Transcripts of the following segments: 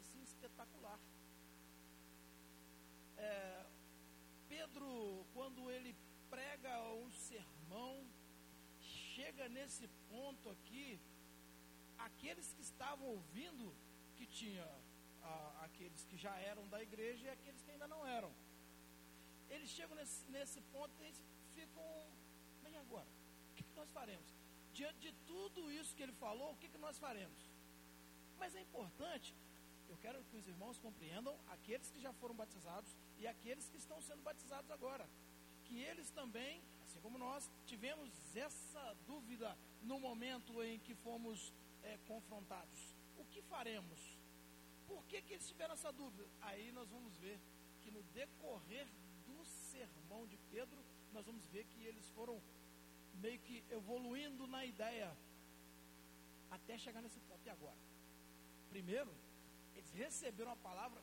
assim espetacular. É, Pedro, quando ele prega um sermão, chega nesse ponto aqui, aqueles que estavam ouvindo, que tinha ah, aqueles que já eram da igreja e aqueles que ainda não eram. Eles chegam nesse, nesse ponto e ficam, bem agora, o que, que nós faremos? Diante de tudo isso que ele falou, o que, que nós faremos? Mas é importante, eu quero que os irmãos compreendam, aqueles que já foram batizados e aqueles que estão sendo batizados agora, que eles também, assim como nós, tivemos essa dúvida no momento em que fomos é, confrontados. O que faremos? Por que, que eles tiveram essa dúvida? Aí nós vamos ver que no decorrer do sermão de Pedro, nós vamos ver que eles foram meio que evoluindo na ideia até chegar nesse ponto. E agora? Primeiro, eles receberam a palavra,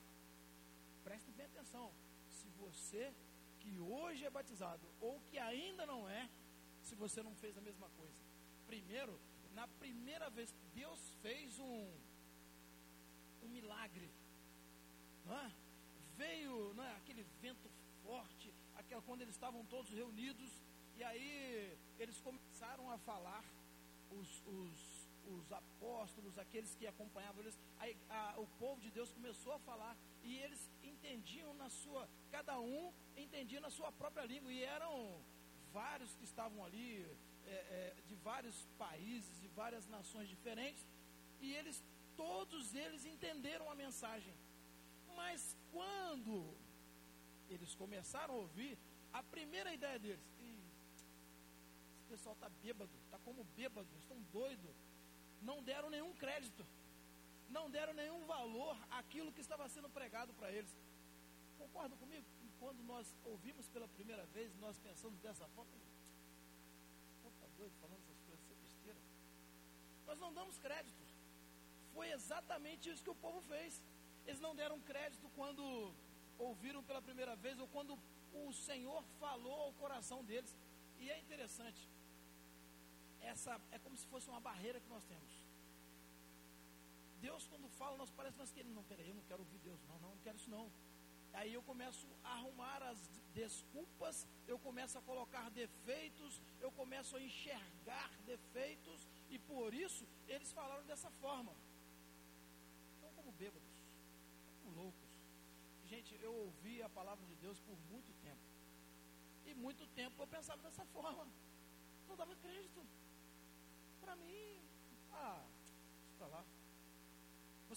prestem bem atenção. Se você que hoje é batizado ou que ainda não é, se você não fez a mesma coisa. Primeiro, na primeira vez, Deus fez um, um milagre. É? Veio é, aquele vento forte, aquela, quando eles estavam todos reunidos, e aí eles começaram a falar, os, os, os apóstolos, aqueles que acompanhavam eles, aí, a, o povo de Deus começou a falar, e eles entendiam na sua, cada um entendia na sua própria língua, e eram vários que estavam ali, é, é, de vários países, de várias nações diferentes, e eles, todos eles entenderam a mensagem. Mas quando eles começaram a ouvir, a primeira ideia deles, pessoal está bêbado, está como bêbado, estão doidos, não deram nenhum crédito, não deram nenhum valor àquilo que estava sendo pregado para eles. Concordam comigo? Quando nós ouvimos pela primeira vez, nós pensamos dessa forma, está doido falando essas coisas, é besteira. Nós não damos crédito. Foi exatamente isso que o povo fez. Eles não deram crédito quando ouviram pela primeira vez ou quando o Senhor falou ao coração deles. E é interessante. Essa é como se fosse uma barreira que nós temos. Deus, quando fala, nós parece que nós queremos. Não, peraí, eu não quero ouvir Deus. Não, não, não quero isso não. Aí eu começo a arrumar as desculpas, eu começo a colocar defeitos, eu começo a enxergar defeitos, e por isso eles falaram dessa forma. Então, como bêbados, como loucos. Gente, eu ouvi a palavra de Deus por muito tempo. E muito tempo eu pensava dessa forma. Não dava crédito. Para mim, ah, está lá.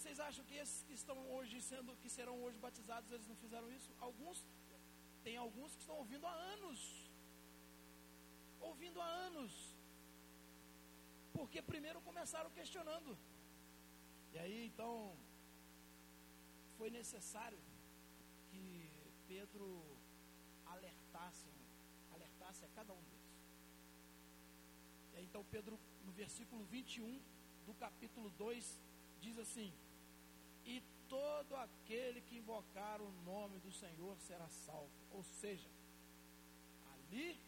Vocês acham que esses que estão hoje sendo, que serão hoje batizados, eles não fizeram isso? Alguns, tem alguns que estão ouvindo há anos. Ouvindo há anos. Porque primeiro começaram questionando. E aí então foi necessário que Pedro alertasse, alertasse a cada um deles. E aí, então Pedro, no versículo 21 do capítulo 2, diz assim: E todo aquele que invocar o nome do Senhor será salvo. Ou seja, ali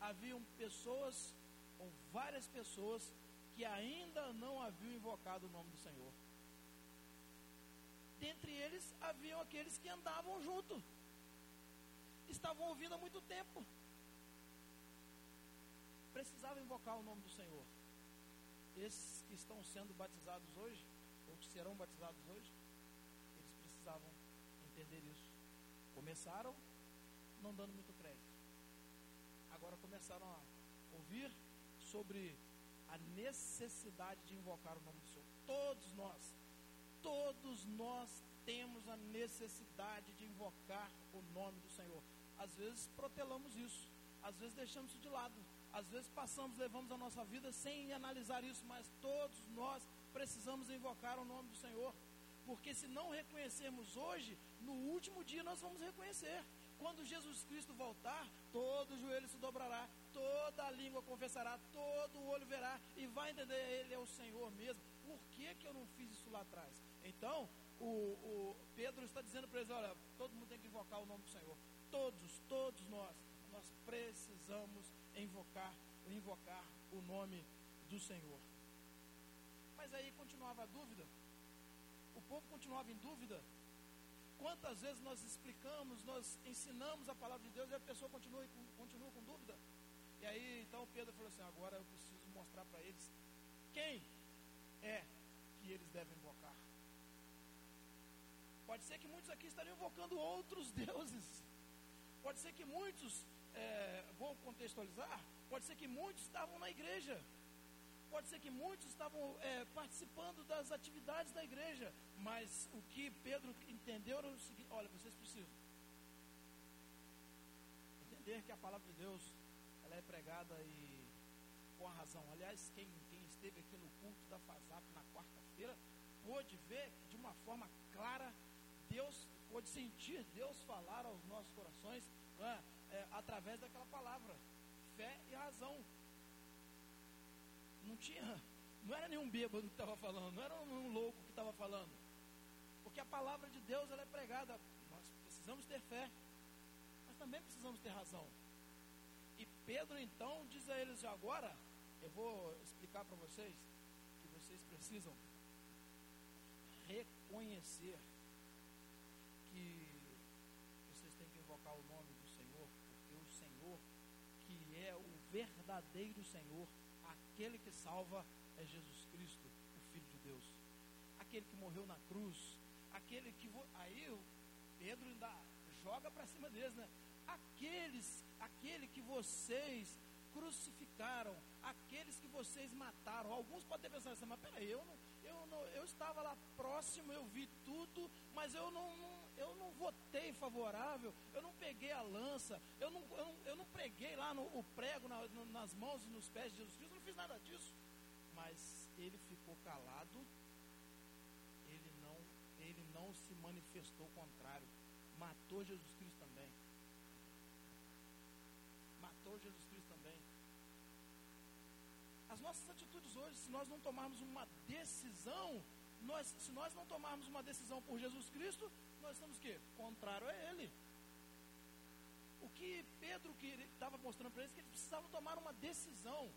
haviam pessoas, ou várias pessoas, que ainda não haviam invocado o nome do Senhor. Dentre eles haviam aqueles que andavam junto, estavam ouvindo há muito tempo, precisavam invocar o nome do Senhor esses que estão sendo batizados hoje, ou que serão batizados hoje, eles precisavam entender isso. Começaram não dando muito crédito. Agora começaram a ouvir sobre a necessidade de invocar o nome do Senhor. Todos nós, todos nós temos a necessidade de invocar o nome do Senhor. Às vezes protelamos isso, às vezes deixamos isso de lado às vezes passamos, levamos a nossa vida sem analisar isso, mas todos nós precisamos invocar o nome do Senhor. Porque se não reconhecermos hoje, no último dia nós vamos reconhecer. Quando Jesus Cristo voltar, todo joelho se dobrará, toda a língua confessará, todo o olho verá e vai entender Ele é o Senhor mesmo. Por que, que eu não fiz isso lá atrás? Então, o, o Pedro está dizendo para eles: olha, todo mundo tem que invocar o nome do Senhor. Todos, todos nós, nós precisamos invocar, invocar o nome do Senhor. Mas aí continuava a dúvida. O povo continuava em dúvida. Quantas vezes nós explicamos, nós ensinamos a palavra de Deus e a pessoa continua, continua com dúvida? E aí, então Pedro falou assim: agora eu preciso mostrar para eles quem é que eles devem invocar. Pode ser que muitos aqui estariam invocando outros deuses. Pode ser que muitos, é, vou contextualizar, pode ser que muitos estavam na igreja. Pode ser que muitos estavam é, participando das atividades da igreja. Mas o que Pedro entendeu era o seguinte: olha, vocês precisam entender que a palavra de Deus ela é pregada e com a razão. Aliás, quem, quem esteve aqui no culto da FASAP na quarta-feira pôde ver de uma forma clara Deus, pôde sentir Deus falar aos nossos corações é, é, através daquela palavra, fé e razão. Não tinha, não era nenhum bêbado que estava falando, não era um louco que estava falando. Porque a palavra de Deus ela é pregada. Nós precisamos ter fé, mas também precisamos ter razão. E Pedro então diz a eles agora, eu vou explicar para vocês que vocês precisam reconhecer que vocês têm que invocar o nome do Senhor, porque o Senhor, que é o verdadeiro Senhor, aquele que salva é Jesus Cristo, o Filho de Deus. Aquele que morreu na cruz, aquele que. Aí o Pedro ainda joga para cima deles, né? Aqueles, aquele que vocês crucificaram, aqueles que vocês mataram. Alguns podem pensar assim, mas peraí, eu não, eu, não, eu estava lá próximo, eu vi tudo, mas eu não, não, eu não votei favorável, eu não peguei a lança, eu não, eu não, eu não preguei lá no, o prego na, no, nas mãos e nos pés de Jesus Cristo, eu não fiz nada disso. Mas ele ficou calado, ele não, ele não se manifestou contrário, matou Jesus Cristo também. Matou Jesus Cristo também. As nossas atitudes hoje, se nós não tomarmos uma decisão, nós, se nós não tomarmos uma decisão por Jesus Cristo, nós estamos o quê? Contrário a Ele. O que Pedro estava mostrando para eles é que eles precisavam tomar uma decisão.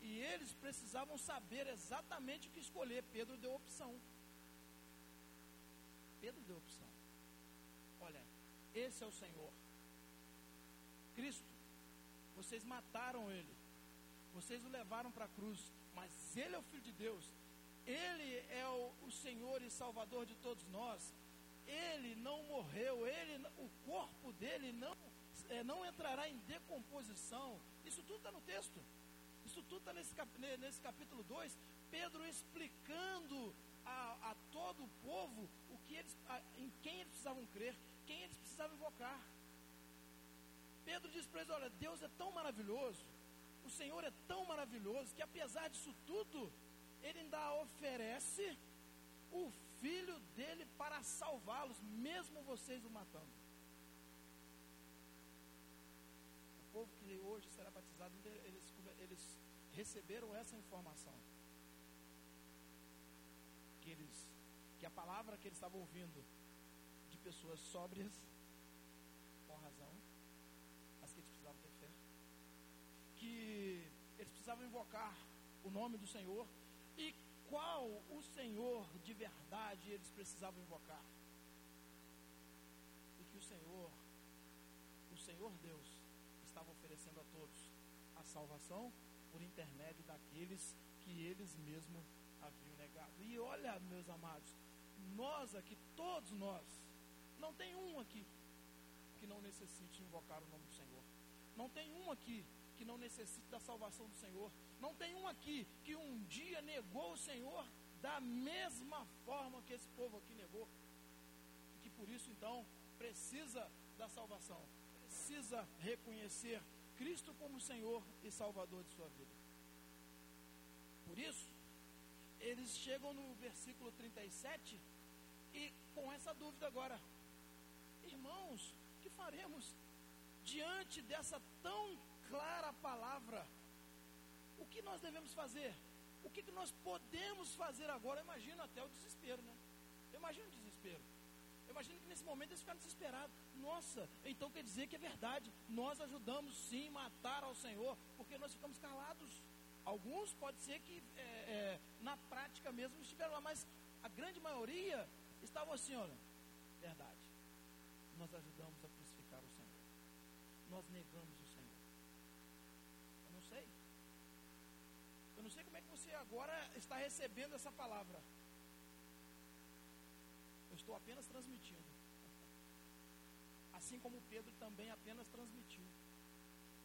E eles precisavam saber exatamente o que escolher. Pedro deu opção. Pedro deu opção. Olha, esse é o Senhor. Cristo. Vocês mataram ele. Vocês o levaram para a cruz. Mas ele é o Filho de Deus. Ele é o, o Senhor e Salvador de todos nós. Ele não morreu, ele, o corpo dele não, é, não entrará em decomposição. Isso tudo está no texto. Isso tudo está nesse, nesse capítulo 2. Pedro explicando a, a, todo o povo o que eles, a, em quem eles precisavam crer, quem eles precisavam invocar. Pedro diz para eles: Olha, Deus é tão maravilhoso, o Senhor é tão maravilhoso, que apesar disso tudo, Ele ainda oferece o filho dele para salvá-los, mesmo vocês o matando. O povo que hoje será batizado, eles, eles receberam essa informação. Que, eles, que a palavra que eles estavam ouvindo de pessoas sóbrias, com razão, mas que eles precisavam ter que eles precisavam invocar o nome do Senhor e qual o Senhor de verdade eles precisavam invocar. E que o Senhor, o Senhor Deus, estava oferecendo a todos a salvação por intermédio daqueles que eles mesmos haviam negado. E olha, meus amados, nós aqui, todos nós, não tem um aqui que não necessite invocar o nome do Senhor. Não tem um aqui que não necessite da salvação do Senhor. Não tem um aqui que um dia negou o Senhor da mesma forma que esse povo aqui negou. E que por isso, então, precisa da salvação. Precisa reconhecer Cristo como Senhor e Salvador de sua vida. Por isso, eles chegam no versículo 37 e com essa dúvida agora, irmãos, que faremos diante dessa tão clara palavra. O que nós devemos fazer? O que, que nós podemos fazer agora? Eu imagino até o desespero, né? Eu imagino o desespero. Eu imagino que nesse momento eles ficaram desesperados. Nossa, então quer dizer que é verdade. Nós ajudamos sim matar ao Senhor, porque nós ficamos calados. Alguns pode ser que é, é, na prática mesmo estiveram lá, mas a grande grande maioria estavam assim, olha, verdade. Nós ajudamos a crucificar o Senhor. Nós negamos o Senhor. Eu não sei. Eu não sei como é que agora está recebendo essa palavra. Eu estou apenas transmitindo. Assim como Pedro também apenas transmitiu.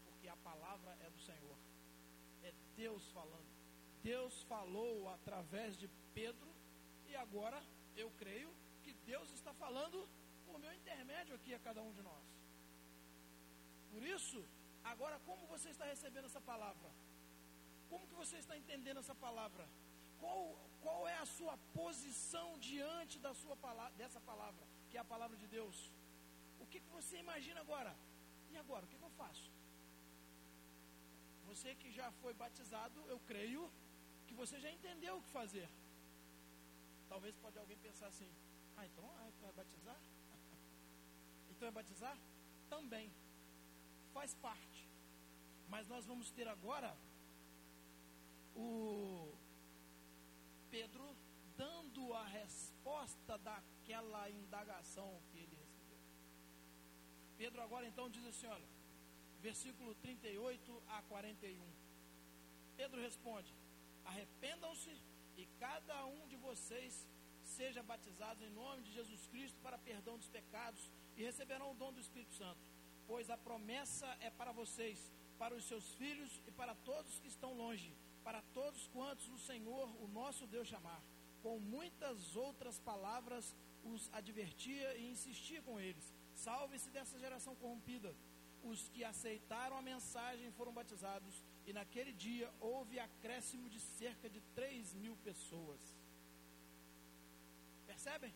Porque a palavra é do Senhor. É Deus falando. Deus falou através de Pedro e agora eu creio que Deus está falando por meu intermédio aqui a cada um de nós. Por isso, agora como você está recebendo essa palavra? Como que você está entendendo essa palavra? Qual, qual é a sua posição diante da sua palavra, dessa palavra, que é a palavra de Deus? O que, que você imagina agora? E agora, o que, que eu faço? Você que já foi batizado, eu creio que você já entendeu o que fazer. Talvez pode alguém pensar assim, ah, então, ah, então é batizar? então é batizar? Também. Faz parte. Mas nós vamos ter agora o Pedro dando a resposta daquela indagação que ele recebeu. Pedro agora então diz assim, olha, versículo 38 a 41. Pedro responde: Arrependam-se e cada um de vocês seja batizado em nome de Jesus Cristo para perdão dos pecados e receberão o dom do Espírito Santo, pois a promessa é para vocês, para os seus filhos e para todos que estão longe, para todos quantos o Senhor, o nosso Deus, chamar. Com muitas outras palavras os advertia e insistia com eles: Salve-se dessa geração corrompida. Os que aceitaram a mensagem foram batizados e naquele dia houve acréscimo de cerca de 3 mil pessoas. Percebem?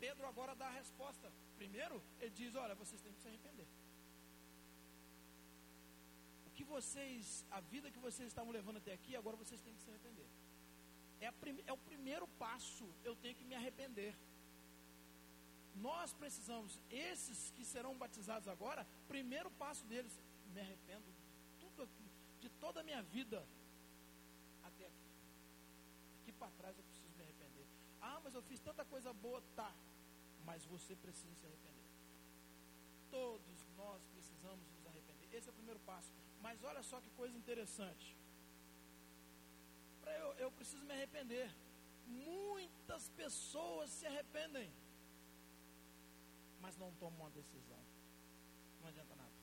Pedro agora dá a resposta. Primeiro, ele diz: Olha, vocês têm que se arrepender. Que vocês, a vida que vocês estavam levando até aqui, agora vocês têm que se arrepender. É, prim, é o primeiro passo, eu tenho que me arrepender. Nós precisamos, esses que serão batizados agora, primeiro passo deles, me arrependo de tudo de toda a minha vida até aqui. Aqui para trás eu preciso me arrepender. Ah, mas eu fiz tanta coisa boa, tá. Mas você precisa se arrepender. Todos nós precisamos. Esse é o primeiro passo. Mas olha só que coisa interessante. Para eu, eu preciso me arrepender. Muitas pessoas se arrependem, mas não tomam uma decisão. Não adianta nada.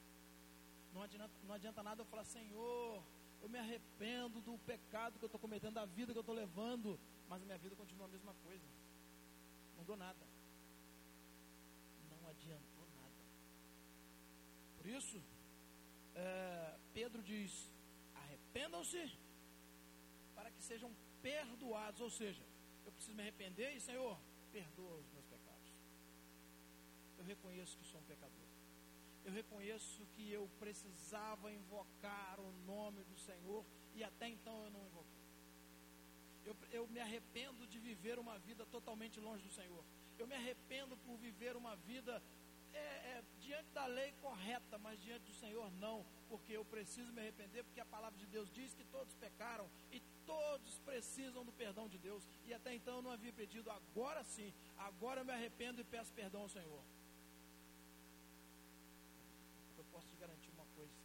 Não adianta, não adianta nada eu falar, Senhor, eu me arrependo do pecado que eu estou cometendo, da vida que eu estou levando, mas a minha vida continua a mesma coisa. Não mudou nada. Não adiantou nada. Por isso, é, Pedro diz: arrependam-se para que sejam perdoados. Ou seja, eu preciso me arrepender e, Senhor, perdoa os meus pecados. Eu reconheço que sou um pecador eu reconheço que eu precisava invocar o nome do Senhor e até então eu não invoquei. Eu, eu me arrependo de viver uma vida totalmente longe do Senhor. Eu me arrependo por viver uma vida diante da lei correta, mas diante do Senhor não, porque eu preciso me arrepender, porque a palavra de Deus diz que todos pecaram e todos precisam do perdão de Deus. E até então eu não havia pedido, agora sim, agora eu me arrependo e peço perdão ao Senhor. posso te garantir uma coisa: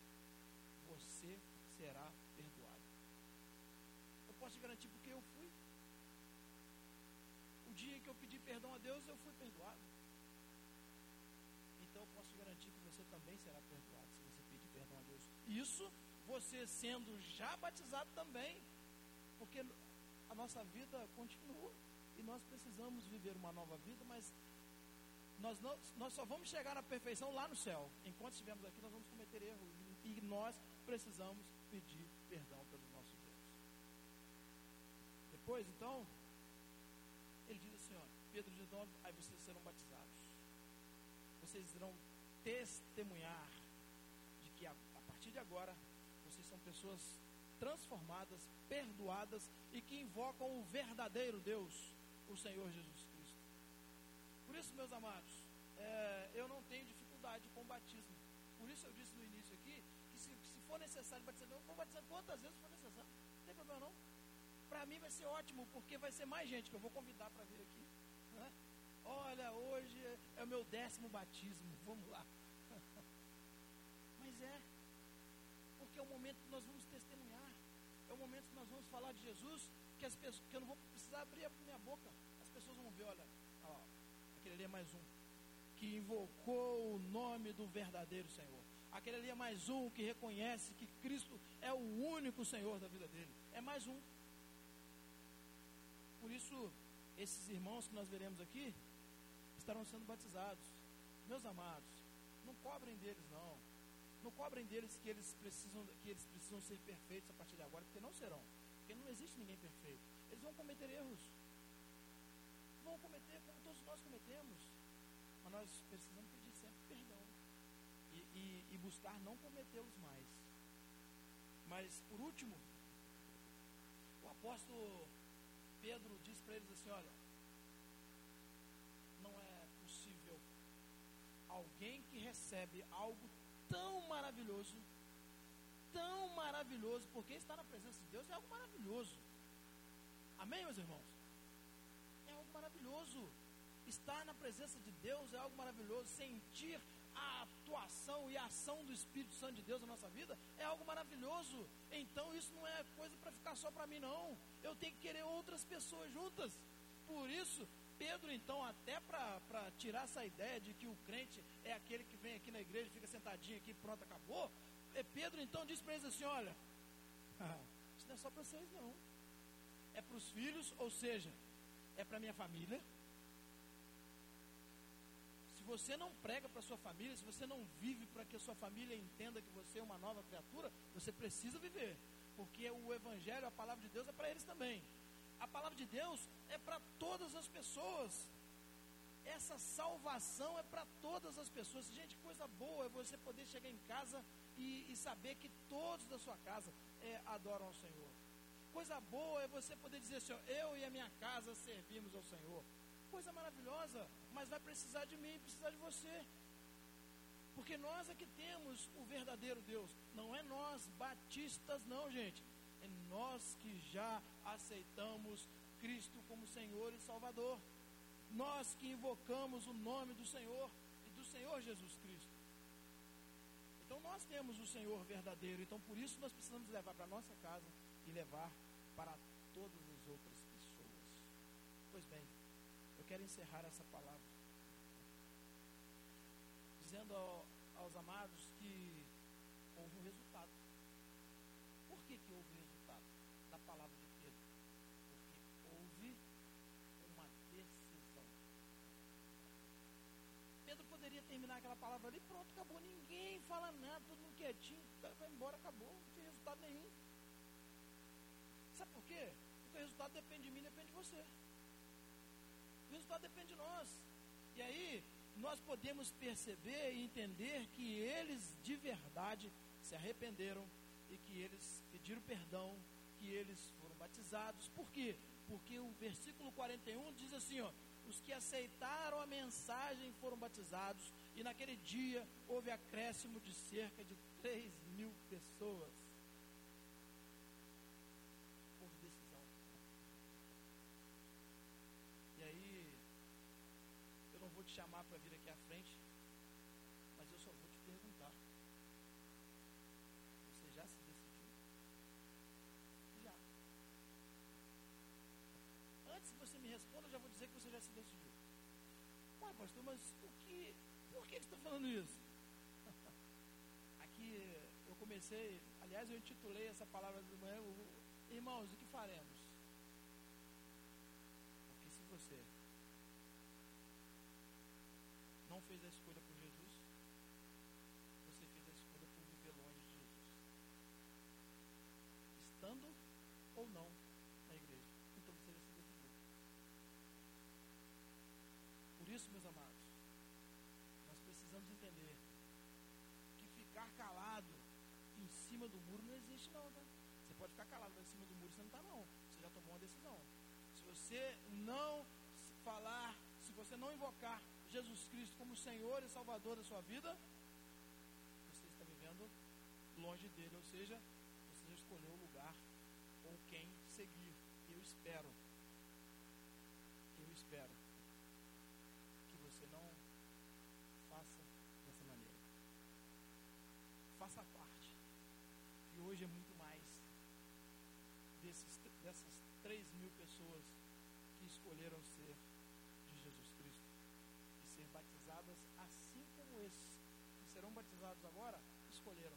você será perdoado. Eu posso te garantir porque eu fui. O dia que eu pedi perdão a Deus, eu fui perdoado. Então eu posso te garantir que você também será perdoado se você pedir perdão a Deus. Isso você sendo já batizado também. Porque a nossa vida continua. E nós precisamos viver uma nova vida, mas nós, não, nós só vamos chegar na perfeição lá no céu. Enquanto estivermos aqui, nós vamos cometer erros. E nós precisamos pedir perdão pelos nossos erros. Depois, então, ele diz assim: ó, Pedro diz: então, aí vocês serão batizados. Vocês irão testemunhar de que a, a partir de agora vocês são pessoas transformadas, perdoadas e que invocam o verdadeiro Deus, o Senhor Jesus por isso, meus amados, é, eu não tenho dificuldade com o batismo. Por isso eu disse no início aqui que se, se for necessário batizar, eu vou batizar quantas vezes for necessário. Não tem problema não. Para mim vai ser ótimo, porque vai ser mais gente que eu vou convidar para vir aqui. olha, hoje é o meu décimo batismo, vamos lá. Mas é, porque é o momento que nós vamos testemunhar, é o momento que nós vamos falar de Jesus, que as pessoas, que eu não vou precisar abrir a minha boca, as pessoas vão ver, olha, ó, aquele ali é mais um, que invocou o nome do verdadeiro Senhor. Aquele ali é mais um que reconhece que Cristo é o único Senhor da vida dele. É mais um. Por isso, esses irmãos que nós veremos aqui estarão sendo batizados. Meus amados, não cobrem deles não. Não cobrem deles que eles precisam que eles precisam ser perfeitos a partir de agora, porque não serão. Porque não existe ninguém perfeito. Eles vão cometer erros. Vão cometer como todos nós cometemos. Mas nós precisamos pedir sempre perdão. E, e, e buscar não cometê-los mais. Mas por último, o apóstolo Pedro diz para eles assim: olha, não é possível alguém que recebe algo tão maravilhoso, tão maravilhoso, porque estar na presença de Deus é algo maravilhoso. Amém, meus irmãos? É algo maravilhoso. Estar na presença de Deus é algo maravilhoso. Sentir a atuação e a ação do Espírito Santo de Deus na nossa vida é algo maravilhoso. Então isso não é coisa para ficar só para mim, não. Eu tenho que querer outras pessoas juntas. Por isso, Pedro, então, até para tirar essa ideia de que o crente é aquele que vem aqui na igreja, fica sentadinho aqui, pronto, acabou. É, Pedro, então, diz para eles assim: olha, isso não é só para vocês, não. É para os filhos, ou seja, é para minha família você não prega para sua família, se você não vive para que a sua família entenda que você é uma nova criatura, você precisa viver. Porque o Evangelho, a palavra de Deus, é para eles também. A palavra de Deus é para todas as pessoas. Essa salvação é para todas as pessoas. Gente, coisa boa é você poder chegar em casa e, e saber que todos da sua casa é, adoram ao Senhor. Coisa boa é você poder dizer assim: eu e a minha casa servimos ao Senhor coisa maravilhosa, mas vai precisar de mim, precisar de você. Porque nós é que temos o verdadeiro Deus. Não é nós batistas, não, gente. É nós que já aceitamos Cristo como Senhor e Salvador. Nós que invocamos o nome do Senhor e do Senhor Jesus Cristo. Então nós temos o Senhor verdadeiro. Então por isso nós precisamos levar para nossa casa e levar para todas as outras pessoas. Pois bem, quero encerrar essa palavra dizendo ao, aos amados que houve um resultado. Por que, que houve resultado da palavra de Pedro? Porque houve uma decisão. Pedro poderia terminar aquela palavra ali, pronto, acabou. Ninguém fala nada, todo mundo quietinho, vai embora, acabou, não tem resultado nenhum. Sabe por quê? Porque o resultado depende de mim, depende de você. O resultado depende de nós. E aí, nós podemos perceber e entender que eles de verdade se arrependeram e que eles pediram perdão, que eles foram batizados. Por quê? Porque o versículo 41 diz assim: ó, os que aceitaram a mensagem foram batizados, e naquele dia houve acréscimo de cerca de 3 mil pessoas. te chamar para vir aqui à frente, mas eu só vou te perguntar. Você já se decidiu? Já. Antes que você me responda, eu já vou dizer que você já se decidiu. Ué, pastor, mas o que, por que você está falando isso? Aqui eu comecei, aliás, eu intitulei essa palavra de manhã, irmãos, o que faremos? Porque se você não fez a escolha cima do muro não existe não, tá? Você pode ficar calado, mas em cima do muro você não está não. Você já tomou uma decisão. Se você não falar, se você não invocar Jesus Cristo como Senhor e Salvador da sua vida, você está vivendo longe dele, ou seja, você já escolheu o lugar ou quem seguir. Eu espero, eu espero que você não faça dessa maneira. Faça parte. Hoje é muito mais desses, dessas 3 mil pessoas que escolheram ser de Jesus Cristo e ser batizadas assim como esses que serão batizados agora escolheram.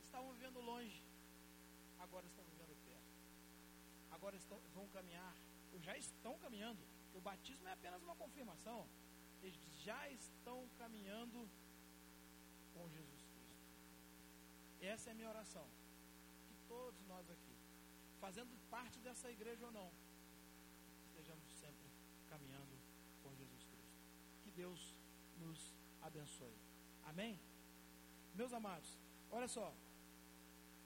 Estavam vivendo longe, agora estão vivendo perto. Agora estão, vão caminhar, ou já estão caminhando. O batismo é apenas uma confirmação. Eles já estão caminhando com Jesus. Essa é a minha oração. Que todos nós aqui, fazendo parte dessa igreja ou não, estejamos sempre caminhando com Jesus Cristo. Que Deus nos abençoe. Amém? Meus amados, olha só.